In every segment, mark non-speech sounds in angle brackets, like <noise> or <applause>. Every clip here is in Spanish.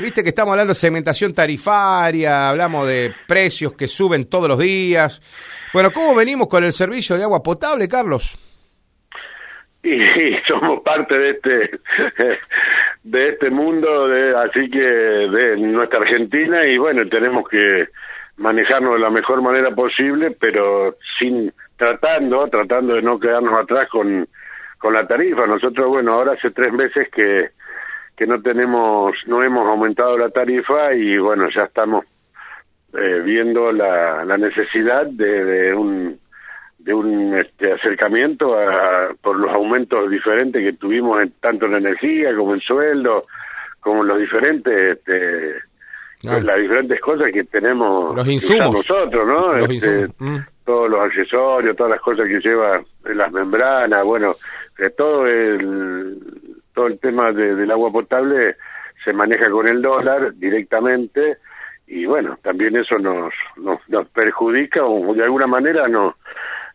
viste que estamos hablando de segmentación tarifaria, hablamos de precios que suben todos los días. Bueno, ¿cómo venimos con el servicio de agua potable, Carlos? <laughs> Y, somos parte de este <laughs> de este mundo, de, así que de nuestra Argentina y bueno, tenemos que manejarnos de la mejor manera posible, pero sin tratando, tratando de no quedarnos atrás con, con la tarifa. Nosotros, bueno, ahora hace tres meses que, que no tenemos, no hemos aumentado la tarifa y bueno, ya estamos eh, viendo la, la necesidad de, de un de un este, acercamiento a, por los aumentos diferentes que tuvimos en, tanto en energía como en sueldo, como en los diferentes este, ah. las diferentes cosas que tenemos los insumos. nosotros, ¿no? Este, mm. Todos los accesorios, todas las cosas que lleva las membranas, bueno, eh, todo el todo el tema de, del agua potable se maneja con el dólar directamente y bueno, también eso nos, nos, nos perjudica o de alguna manera nos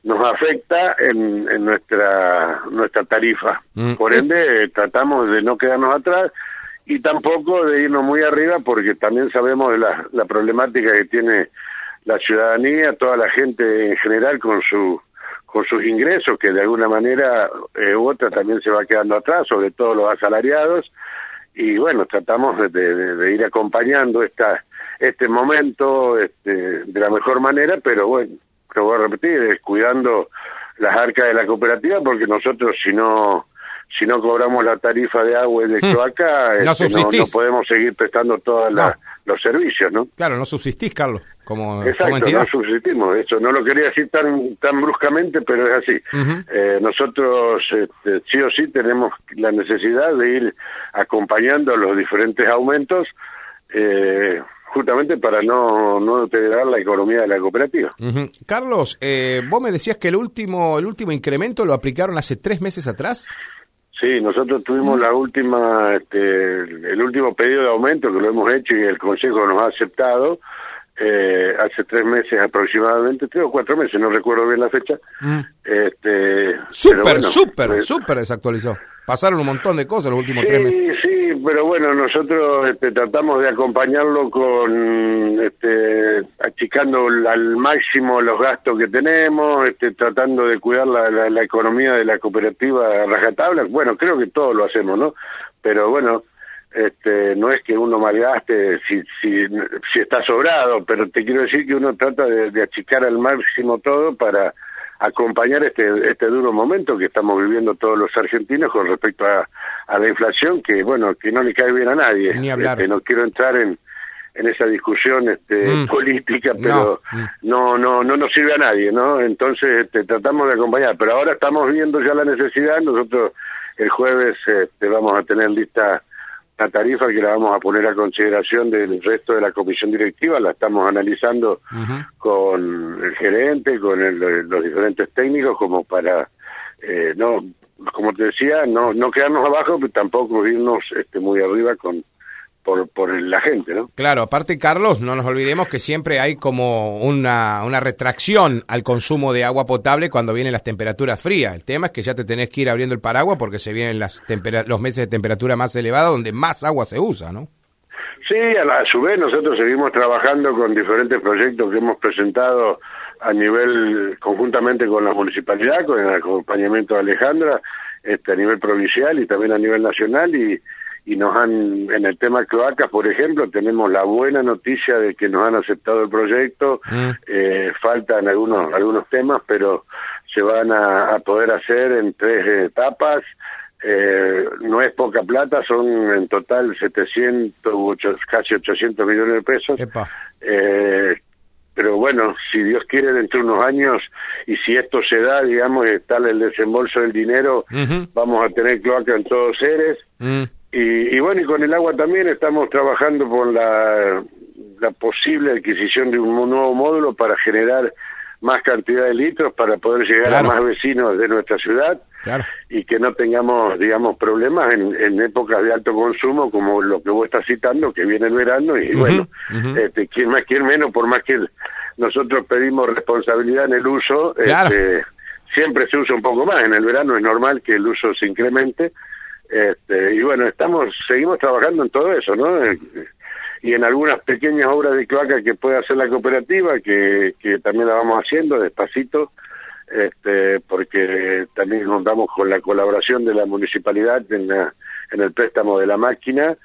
nos afecta en, en nuestra nuestra tarifa. Mm. Por ende, tratamos de no quedarnos atrás y tampoco de irnos muy arriba porque también sabemos de la, la problemática que tiene la ciudadanía, toda la gente en general con su con sus ingresos, que de alguna manera eh, u otra también se va quedando atrás, sobre todo los asalariados, y bueno, tratamos de, de, de ir acompañando esta este momento este, de la mejor manera, pero bueno, lo voy a repetir, es cuidando las arcas de la cooperativa, porque nosotros si no si no cobramos la tarifa de agua y de hmm. cloaca, no, este, no, podemos seguir prestando todos los servicios, ¿no? Claro, no subsistís, Carlos, como, Exacto, no subsistimos, eso no lo quería decir tan tan bruscamente, pero es así. eh, nosotros este, sí o sí tenemos la necesidad de ir acompañando los diferentes aumentos, eh, justamente para no, no deteriorar la economía de la cooperativa. Carlos, eh, vos me decías que el último, el último incremento lo aplicaron hace tres meses atrás. Sí, nosotros tuvimos la última, este, el último pedido de aumento que lo hemos hecho y el Consejo nos ha aceptado eh, hace tres meses aproximadamente, tres o cuatro meses, no recuerdo bien la fecha. Mm. Este, súper, súper, pues súper desactualizó. Pasaron un montón de cosas los últimos tres meses. Sí, pero bueno, nosotros este, tratamos de acompañarlo con, este, achicando al máximo los gastos que tenemos, este, tratando de cuidar la, la, economía de la cooperativa rajatabla. Bueno, creo que todos lo hacemos, ¿no? Pero bueno, este, no es que uno malgaste si, si, si está sobrado, pero te quiero decir que uno trata de achicar al máximo todo para acompañar este, este duro momento que estamos viviendo todos los argentinos con respecto a, a la inflación, que bueno, que no le cae bien a nadie. Ni hablar. Este, no quiero entrar en, en esa discusión este, mm. política, pero no. no, no, nos sirve a nadie, ¿no? Entonces este, tratamos de acompañar, pero ahora estamos viendo ya la necesidad, nosotros el jueves este, vamos a tener lista la tarifa que la vamos a poner a consideración del resto de la comisión directiva, la estamos analizando con el gerente, con los diferentes técnicos, como para, eh, no como te decía, no, no quedarnos abajo, pero tampoco irnos este, muy arriba con, por, por la gente, ¿no? Claro, aparte, Carlos, no nos olvidemos que siempre hay como una, una retracción al consumo de agua potable cuando vienen las temperaturas frías. El tema es que ya te tenés que ir abriendo el paraguas porque se vienen las los meses de temperatura más elevada donde más agua se usa, ¿no? Sí, a, a su vez nosotros seguimos trabajando con diferentes proyectos que hemos presentado a nivel, conjuntamente con la municipalidad, con el acompañamiento de Alejandra, este, a nivel provincial y también a nivel nacional y y nos han, en el tema cloacas, por ejemplo, tenemos la buena noticia de que nos han aceptado el proyecto, mm. eh, faltan algunos, algunos temas, pero se van a, poder hacer en tres etapas, eh, no es poca plata, son en total 700, casi 800 millones de pesos. Eh, pero bueno, si Dios quiere, dentro de unos años, y si esto se da, digamos, está el desembolso del dinero, vamos a tener cloaca en todos seres. Mm. Y, bueno, y con el agua también estamos trabajando con la, la posible adquisición de un nuevo módulo para generar más cantidad de litros para poder llegar a más vecinos de nuestra ciudad y que no tengamos, digamos, problemas en, en, épocas de alto consumo como lo que vos estás citando, que viene el verano y bueno, este, quién más, quién menos, por más que nosotros pedimos responsabilidad en el uso, este, siempre se usa un poco más, en el verano es normal que el uso se incremente, Este, y bueno, estamos, seguimos trabajando en todo eso, ¿no? Y en algunas pequeñas obras de cloaca que puede hacer la cooperativa, que, que también la vamos haciendo despacito, este, porque también contamos con la colaboración de la municipalidad en, en el préstamo de la máquina,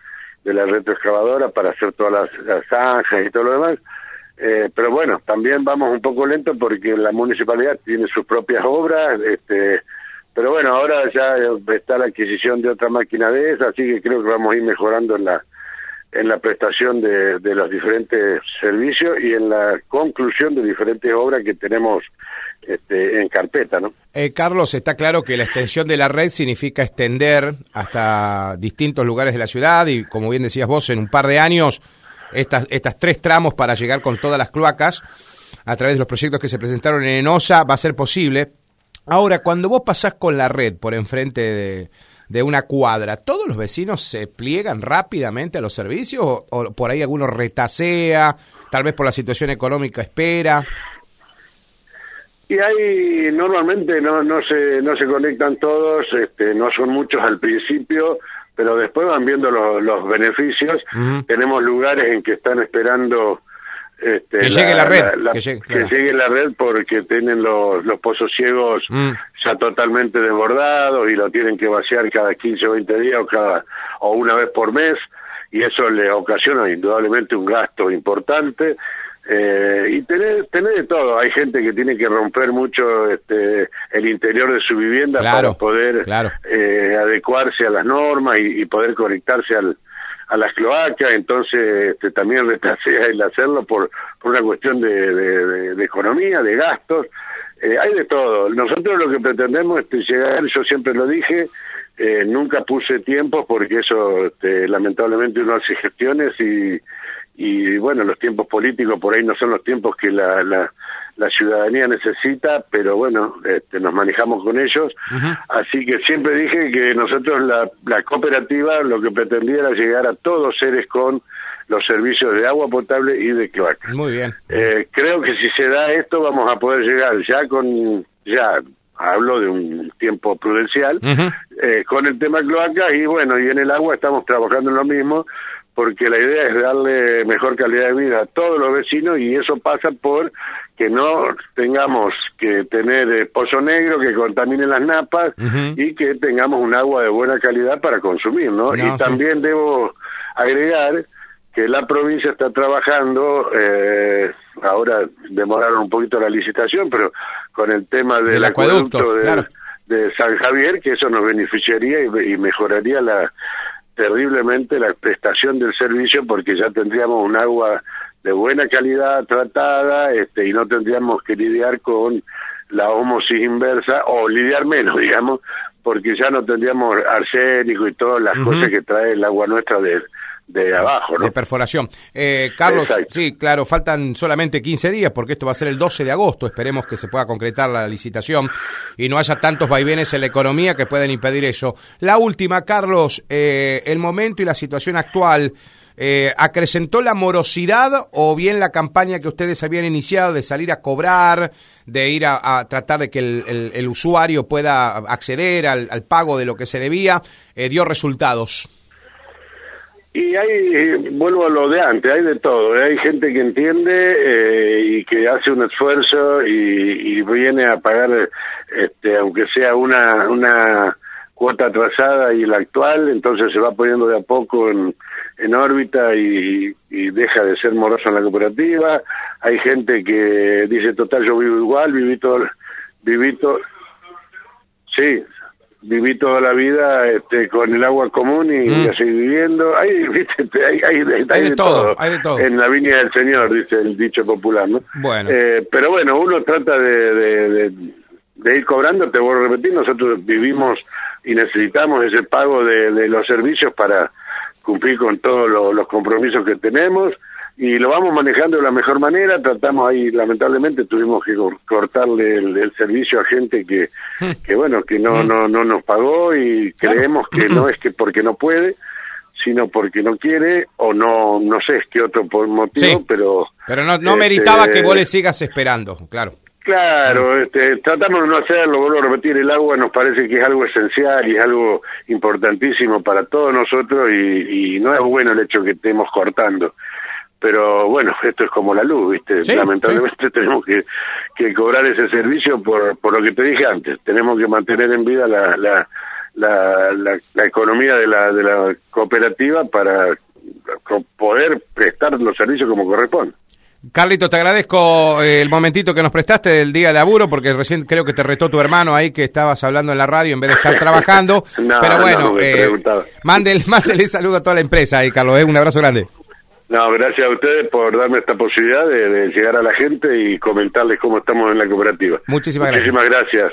de la retroexcavadora para hacer todas las, zanjas y todo lo demás. Eh, pero bueno, también vamos un poco lento porque la municipalidad tiene sus propias obras, este, pero bueno, ahora ya está la adquisición de otra máquina de esa, así que creo que vamos a ir mejorando en la en la prestación de, de los diferentes servicios y en la conclusión de diferentes obras que tenemos este, en carpeta, ¿no? Eh, Carlos, está claro que la extensión de la red significa extender hasta distintos lugares de la ciudad y, como bien decías vos, en un par de años, estas, estas tres tramos para llegar con todas las cloacas a través de los proyectos que se presentaron en Enosa va a ser posible. Ahora, cuando vos pasás con la red por enfrente de, de una cuadra, ¿todos los vecinos se pliegan rápidamente a los servicios o, o por ahí alguno retasea, tal vez por la situación económica espera? Y ahí normalmente no, no, se, no se conectan todos, este, no son muchos al principio, pero después van viendo los beneficios. Tenemos lugares en que están esperando este, que llegue la red. que, llegue, la red porque tienen los, los pozos ciegos mm. ya totalmente desbordados y lo tienen que vaciar cada 15 o 20 días o, cada, o una vez por mes y eso le ocasiona indudablemente un gasto importante eh, y tener, tener de todo. Hay gente que tiene que romper mucho este, el interior de su vivienda para poder eh, adecuarse a las normas y, poder conectarse al, a las cloacas. Entonces este, también retrasea el hacerlo por, por una cuestión de, de, economía, de gastos. Eh, hay de todo. Nosotros lo que pretendemos es llegar, yo siempre lo dije, eh, nunca puse tiempo porque eso este, lamentablemente uno hace gestiones y y bueno, los tiempos políticos por ahí no son los tiempos que la, la, ciudadanía necesita, pero bueno, este, nos manejamos con ellos. Así que siempre dije que nosotros la, la cooperativa lo que pretendía era llegar a todos seres con los servicios de agua potable y de cloaca. Muy bien. Eh, creo que si se da esto vamos a poder llegar ya con, ya hablo de un tiempo prudencial, eh, con el tema cloaca y bueno, y en el agua estamos trabajando en lo mismo, porque la idea es darle mejor calidad de vida a todos los vecinos y eso pasa por que no tengamos que tener eh, pozo negro que contamine las napas y que tengamos un agua de buena calidad para consumir, ¿no? y también debo agregar que la provincia está trabajando, eh, ahora demoraron un poquito la licitación, pero con el tema del, acueducto, de, San Javier, que eso nos beneficiaría y mejoraría la, terriblemente la prestación del servicio porque ya tendríamos un agua de buena calidad tratada este, y no tendríamos que lidiar con la homosis inversa o lidiar menos, <laughs> digamos, porque ya no tendríamos arsénico y todas las cosas que trae el agua nuestra de, de abajo, ¿no? De perforación. Eh, Carlos, sí, claro, faltan solamente 15 días porque esto va a ser el 12 de agosto. Esperemos que se pueda concretar la licitación y no haya tantos vaivenes en la economía que pueden impedir eso. La última, Carlos, eh, el momento y la situación actual. Eh, ¿Acrecentó la morosidad o bien la campaña que ustedes habían iniciado de salir a cobrar, de ir a, tratar de que el, usuario pueda acceder al, al, pago de lo que se debía, dio resultados? Y hay, vuelvo a lo de antes, hay de todo. ¿eh? Hay gente que entiende eh, y que hace un esfuerzo y, viene a pagar, este, aunque sea una, una cuota atrasada y la actual, entonces se va poniendo de a poco en, en órbita y, y, deja de ser moroso en la cooperativa. Hay gente que dice, total, yo vivo igual, viví todo, viví todo. Sí, viví toda la vida este, con el agua común y mm. así viviendo. Hay, <laughs> ¿viste? Hay, hay, de, todo, hay de todo. En la viña del Señor, dice el dicho popular, ¿no? Bueno. Eh, pero bueno, uno trata de, de, ir cobrando, te vuelvo a repetir, nosotros vivimos y necesitamos ese pago de, los servicios para cumplir con todos los compromisos que tenemos y lo vamos manejando de la mejor manera. Tratamos ahí, lamentablemente, tuvimos que cortarle el, servicio a gente que, hmm. que bueno, que no, hmm. no, no nos pagó y creemos que no es que porque no puede, sino porque no quiere o no, no sé, es que otro motivo, pero... Pero no, no meritaba que vos le este, sigas esperando, claro. Claro, este, tratamos de no hacerlo, vuelvo a repetir, el agua nos parece que es algo esencial y es algo importantísimo para todos nosotros y, no es bueno el hecho que estemos cortando. Pero bueno, esto es como la luz, ¿viste? Lamentablemente <laughs> tenemos que, que cobrar ese servicio por, por lo que te dije antes. Tenemos que mantener en vida la, la, la, la, economía de la, de la cooperativa para poder prestar los servicios como corresponde. Carlito, te agradezco eh, el momentito que nos prestaste del día de laburo, porque recién creo que te retó tu hermano ahí que estabas hablando en la radio en vez de estar <laughs> trabajando. Pero bueno, eh, mándele, <laughs> mándele saludo a toda la empresa ahí, Carlos. Eh, un abrazo grande. No, gracias a ustedes por darme esta posibilidad de, llegar a la gente y comentarles cómo estamos en la cooperativa. Muchísimas gracias. Muchísimas gracias.